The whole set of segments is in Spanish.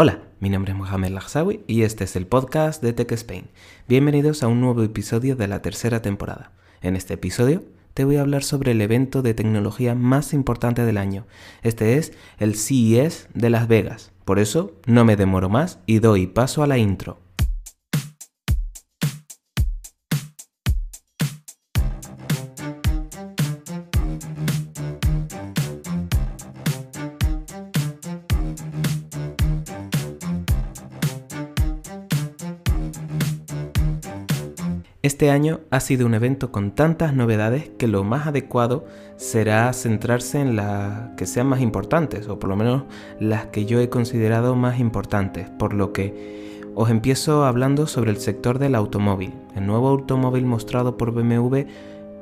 Hola, mi nombre es Mohamed Lagsawi y este es el podcast de Tech Spain. Bienvenidos a un nuevo episodio de la tercera temporada. En este episodio te voy a hablar sobre el evento de tecnología más importante del año. Este es el CES de Las Vegas. Por eso no me demoro más y doy paso a la intro. Este año ha sido un evento con tantas novedades que lo más adecuado será centrarse en las que sean más importantes, o por lo menos las que yo he considerado más importantes, por lo que os empiezo hablando sobre el sector del automóvil, el nuevo automóvil mostrado por BMW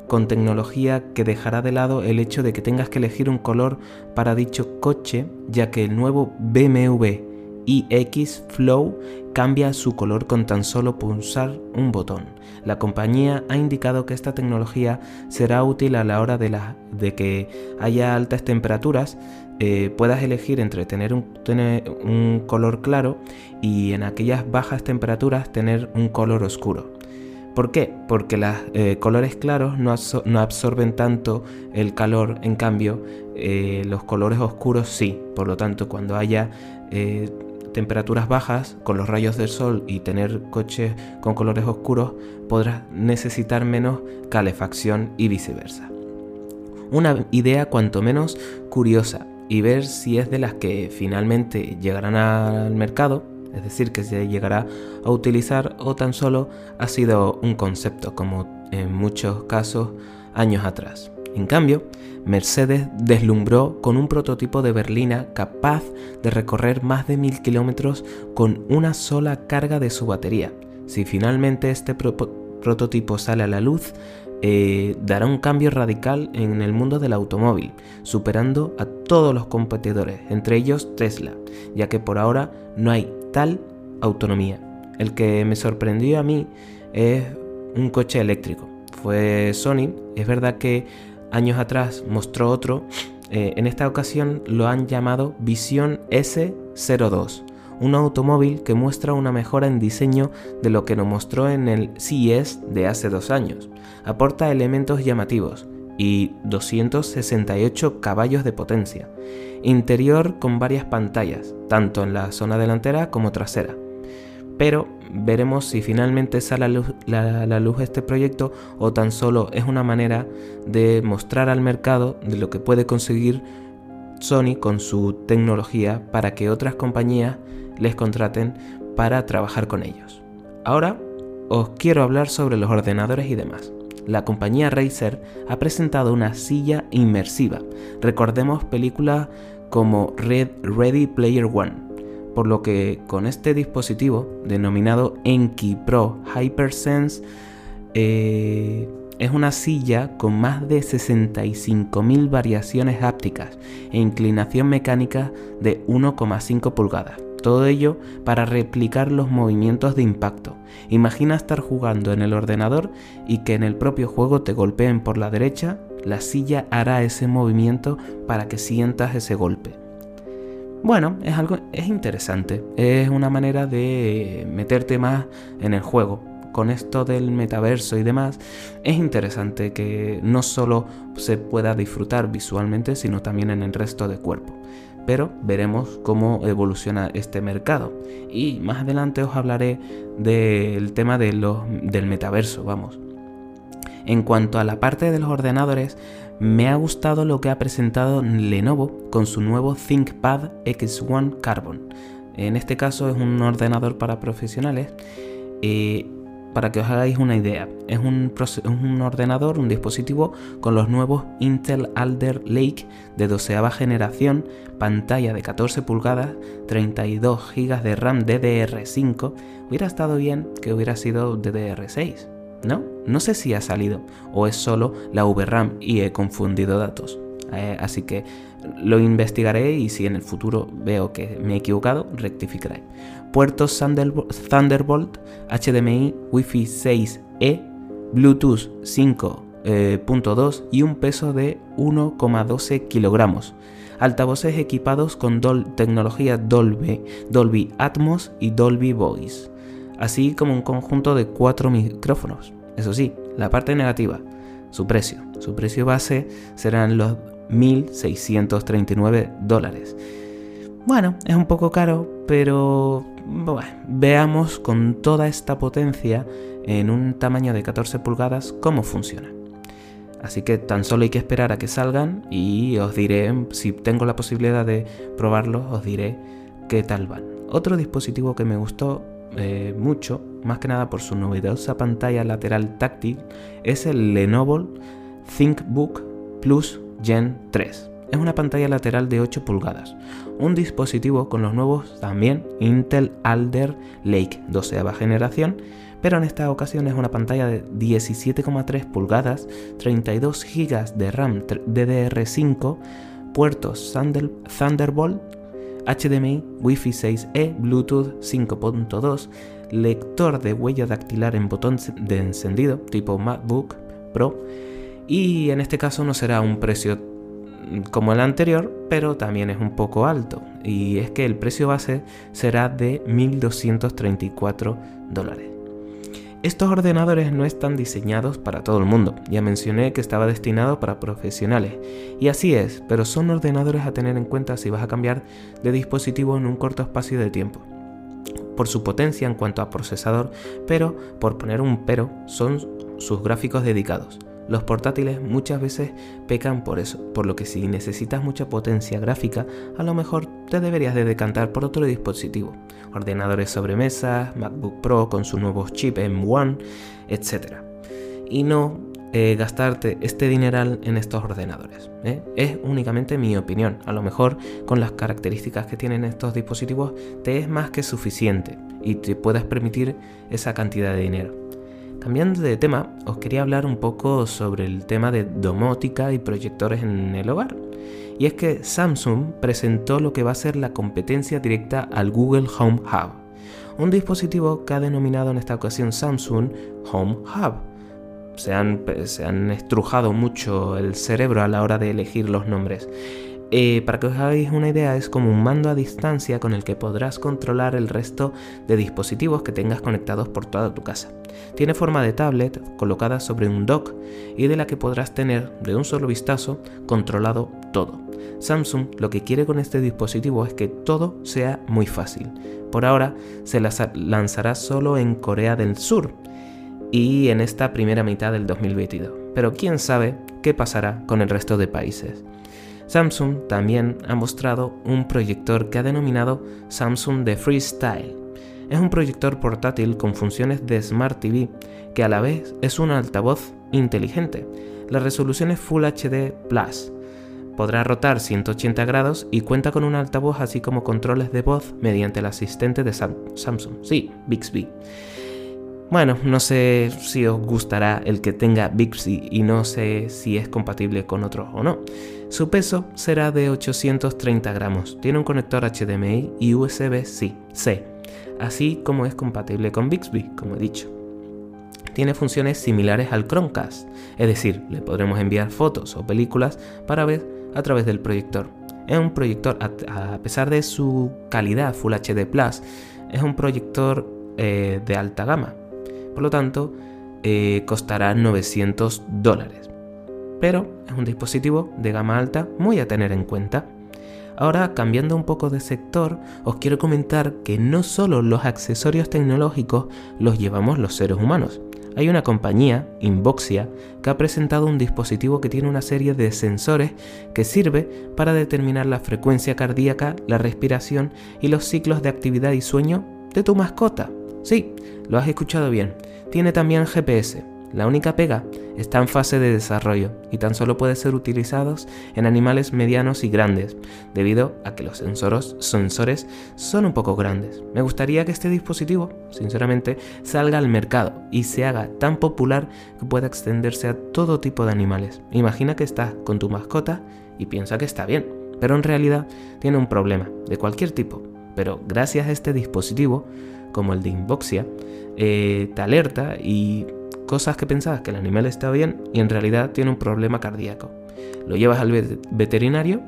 con tecnología que dejará de lado el hecho de que tengas que elegir un color para dicho coche, ya que el nuevo BMW iX Flow cambia su color con tan solo pulsar un botón. La compañía ha indicado que esta tecnología será útil a la hora de, que haya altas temperaturas, eh, puedas elegir entre tener un, color claro y en aquellas bajas temperaturas tener un color oscuro. ¿Por qué? Porque los eh, colores claros no, absorben tanto el calor, en cambio eh, los colores oscuros sí. Por lo tanto, cuando haya temperaturas bajas con los rayos del sol y tener coches con colores oscuros podrás necesitar menos calefacción y viceversa. Una idea cuanto menos curiosa y ver si es de las que finalmente llegarán al mercado, es decir, que se llegará a utilizar o tan solo ha sido un concepto como en muchos casos años atrás. En cambio, Mercedes deslumbró con un prototipo de berlina capaz de recorrer más de mil kilómetros con una sola carga de su batería. Si finalmente este prototipo sale a la luz, eh, dará un cambio radical en el mundo del automóvil, superando a todos los competidores, entre ellos Tesla, ya que por ahora no hay tal autonomía. El que me sorprendió a mí es un coche eléctrico. Fue Sony. Es verdad que años atrás mostró otro, eh, en esta ocasión lo han llamado Visión S02, un automóvil que muestra una mejora en diseño de lo que nos mostró en el CES de hace dos años. Aporta elementos llamativos y 268 caballos de potencia. Interior con varias pantallas, tanto en la zona delantera como trasera pero veremos si finalmente sale a la, luz, este proyecto o tan solo es una manera de mostrar al mercado de lo que puede conseguir Sony con su tecnología para que otras compañías les contraten para trabajar con ellos. Ahora os quiero hablar sobre los ordenadores y demás. La compañía Razer ha presentado una silla inmersiva. Recordemos películas como Red Ready Player One, por lo que con este dispositivo denominado Enki Pro HyperSense eh, es una silla con más de 65.000 variaciones hápticas e inclinación mecánica de 1,5 pulgadas. Todo ello para replicar los movimientos de impacto. Imagina estar jugando en el ordenador y que en el propio juego te golpeen por la derecha, la silla hará ese movimiento para que sientas ese golpe. Bueno, es algo es interesante, es una manera de meterte más en el juego. Con esto del metaverso y demás, es interesante que no solo se pueda disfrutar visualmente, sino también en el resto del cuerpo. Pero veremos cómo evoluciona este mercado. Y más adelante os hablaré del tema de del metaverso, vamos. En cuanto a la parte de los ordenadores, me ha gustado lo que ha presentado Lenovo con su nuevo ThinkPad X1 Carbon. En este caso es un ordenador para profesionales. Eh, para que os hagáis una idea, es un, un, ordenador, un dispositivo con los nuevos Intel Alder Lake de 12 generación, pantalla de 14 pulgadas, 32 GB de RAM DDR5. Hubiera estado bien que hubiera sido DDR6 ¿no? No sé si ha salido o es solo la VRAM y he confundido datos. Eh, así que lo investigaré y si en el futuro veo que me he equivocado, rectificaré. Puertos Thunderbolt, HDMI, Wi-Fi 6E, Bluetooth 5.2 eh, y un peso de 1,12 kilogramos. altavoces equipados con tecnología Dolby, Dolby Atmos y Dolby Voice, así como un conjunto de cuatro micrófonos. Eso sí, la parte negativa, su precio. Su precio base serán los 1.639 dólares. Bueno, es un poco caro, pero veamos con toda esta potencia en un tamaño de 14 pulgadas cómo funciona. Así que tan solo hay que esperar a que salgan y os diré, si tengo la posibilidad de probarlos, os diré qué tal van. Otro dispositivo que me gustó eh, mucho, más que nada por su novedosa pantalla lateral táctil, es el Lenovo ThinkBook Plus Gen 3. Es una pantalla lateral de 8 pulgadas, un dispositivo con los nuevos también Intel Alder Lake 12 generación, pero en esta ocasión es una pantalla de 17,3 pulgadas, 32 GB de RAM DDR5, puertos Thunderbolt, HDMI, Wi-Fi 6E, Bluetooth 5.2, lector de huella dactilar en botón de encendido tipo MacBook Pro y en este caso no será un precio como el anterior, pero también es un poco alto. Y es que el precio base será de 1.234 dólares. Estos ordenadores no están diseñados para todo el mundo, ya mencioné que estaba destinado para profesionales, y así es, pero son ordenadores a tener en cuenta si vas a cambiar de dispositivo en un corto espacio de tiempo. Por su potencia en cuanto a procesador, pero por poner un pero, son sus gráficos dedicados. Los portátiles muchas veces pecan por eso, por lo que si necesitas mucha potencia gráfica, a lo mejor te deberías de decantar por otro dispositivo. Ordenadores sobremesa, MacBook Pro con su nuevo chip M1, etc. Y no eh, gastarte este dineral en estos ordenadores. ¿eh? Es únicamente mi opinión. A lo mejor con las características que tienen estos dispositivos te es más que suficiente y te puedas permitir esa cantidad de dinero. Cambiando de tema, os quería hablar un poco sobre el tema de domótica y proyectores en el hogar. Y es que Samsung presentó lo que va a ser la competencia directa al Google Home Hub, un dispositivo que ha denominado en esta ocasión Samsung Home Hub. Se han, se han estrujado mucho el cerebro a la hora de elegir los nombres. Eh, para que os hagáis una idea, es como un mando a distancia con el que podrás controlar el resto de dispositivos que tengas conectados por toda tu casa. Tiene forma de tablet colocada sobre un dock y de la que podrás tener de un solo vistazo controlado todo. Samsung lo que quiere con este dispositivo es que todo sea muy fácil. Por ahora se lanzará solo en Corea del Sur y en esta primera mitad del 2022. Pero quién sabe qué pasará con el resto de países. Samsung también ha mostrado un proyector que ha denominado Samsung The Freestyle. Es un proyector portátil con funciones de Smart TV que a la vez es un altavoz inteligente. La resolución es Full HD Plus. Podrá rotar 180 grados y cuenta con un altavoz así como controles de voz mediante el asistente de Samsung, sí, Bixby. Bueno, no sé si os gustará el que tenga Bixby y no sé si es compatible con otros o no. Su peso será de 830 gramos. Tiene un conector HDMI y USB-C, así como es compatible con Bixby, como he dicho. Tiene funciones similares al Chromecast, es decir, le podremos enviar fotos o películas para ver a través del proyector. Es un proyector, a pesar de su calidad Full HD Plus, es un proyector eh, de alta gama. Por lo tanto, eh, costará 900 dólares pero es un dispositivo de gama alta muy a tener en cuenta. Ahora, cambiando un poco de sector, os quiero comentar que no solo los accesorios tecnológicos los llevamos los seres humanos. Hay una compañía, Inboxia, que ha presentado un dispositivo que tiene una serie de sensores que sirve para determinar la frecuencia cardíaca, la respiración y los ciclos de actividad y sueño de tu mascota. Sí, lo has escuchado bien. Tiene también GPS, la única pega está en fase de desarrollo y tan solo puede ser utilizados en animales medianos y grandes, debido a que los sensores, son un poco grandes. Me gustaría que este dispositivo, sinceramente, salga al mercado y se haga tan popular que pueda extenderse a todo tipo de animales. Imagina que estás con tu mascota y piensa que está bien, pero en realidad tiene un problema de cualquier tipo. Pero gracias a este dispositivo, como el de Inboxia, eh, te alerta y cosas que pensabas que el animal está bien y en realidad tiene un problema cardíaco. Lo llevas al veterinario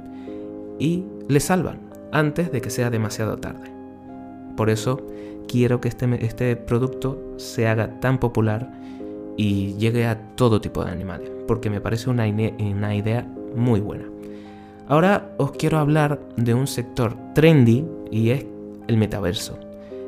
y le salvan antes de que sea demasiado tarde. Por eso quiero que este, este producto se haga tan popular y llegue a todo tipo de animales, porque me parece una, una idea muy buena. Ahora os quiero hablar de un sector trendy y es el metaverso.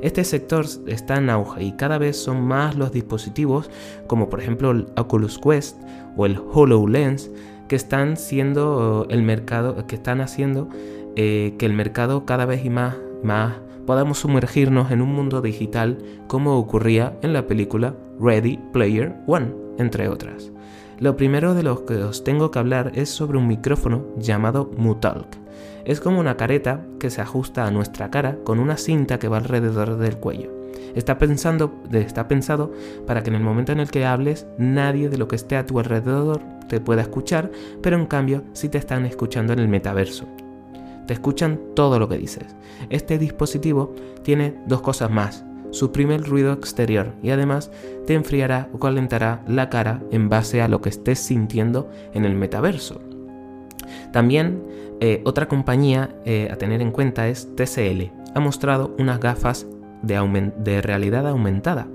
Este sector está en auge y cada vez son más los dispositivos, como por ejemplo el Oculus Quest o el HoloLens, que están siendo el mercado, que están haciendo eh, que el mercado cada vez y más, más podamos sumergirnos en un mundo digital como ocurría en la película Ready Player One, entre otras. Lo primero de lo que os tengo que hablar es sobre un micrófono llamado Mutalk. Es como una careta que se ajusta a nuestra cara con una cinta que va alrededor del cuello. Está, pensando, está pensado para que en el momento en el que hables nadie de lo que esté a tu alrededor te pueda escuchar, pero en cambio sí te están escuchando en el metaverso. Te escuchan todo lo que dices. Este dispositivo tiene dos cosas más suprime el ruido exterior y además te enfriará o calentará la cara en base a lo que estés sintiendo en el metaverso. También eh, otra compañía eh, a tener en cuenta es TCL. Ha mostrado unas gafas de, realidad aumentada,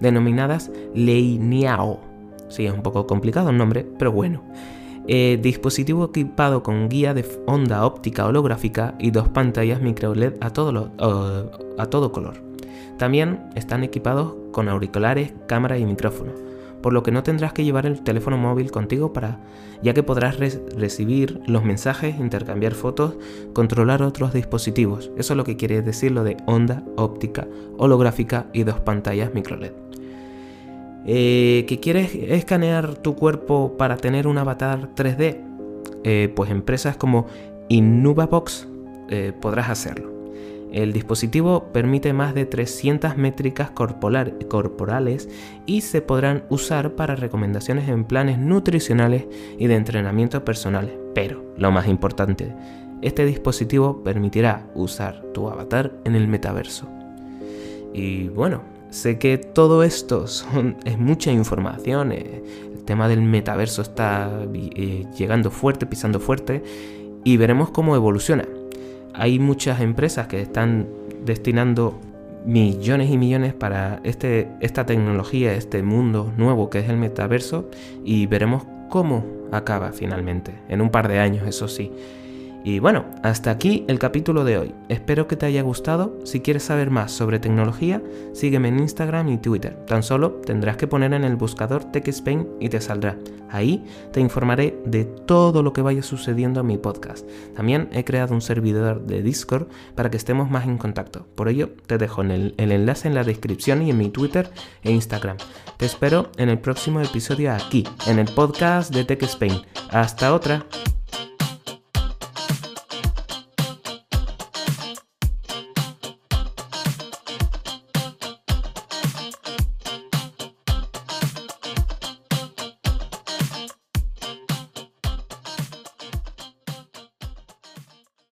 denominadas Leiniao. Sí, es un poco complicado el nombre, pero bueno. Eh, dispositivo equipado con guía de onda óptica holográfica y dos pantallas micro LED a todo, a todo color. También están equipados con auriculares, cámara y micrófono, por lo que no tendrás que llevar el teléfono móvil contigo para, ya que podrás recibir los mensajes, intercambiar fotos, controlar otros dispositivos. Eso es lo que quiere decir lo de onda óptica holográfica y dos pantallas micro LED. Eh, ¿Que quieres escanear tu cuerpo para tener un avatar 3D? Eh, pues empresas como Innuvabox eh, podrás hacerlo. El dispositivo permite más de 300 métricas corporales y se podrán usar para recomendaciones en planes nutricionales y de entrenamiento personales. Pero, lo más importante, este dispositivo permitirá usar tu avatar en el metaverso. Y bueno, sé que todo esto es mucha información, eh, el tema del metaverso está eh, llegando fuerte, pisando fuerte, y veremos cómo evoluciona hay muchas empresas que están destinando millones y millones para este, esta tecnología, este mundo nuevo que es el metaverso y veremos cómo acaba finalmente, en un par de años, eso sí. Y bueno, hasta aquí el capítulo de hoy. Espero que te haya gustado. Si quieres saber más sobre tecnología, sígueme en Instagram y Twitter. Tan solo tendrás que poner en el buscador TechSpain y te saldrá. Ahí te informaré de todo lo que vaya sucediendo en mi podcast. También he creado un servidor de Discord para que estemos más en contacto. Por ello, te dejo el, el enlace en la descripción y en mi Twitter e Instagram. Te espero en el próximo episodio aquí, en el podcast de TechSpain. Hasta otra.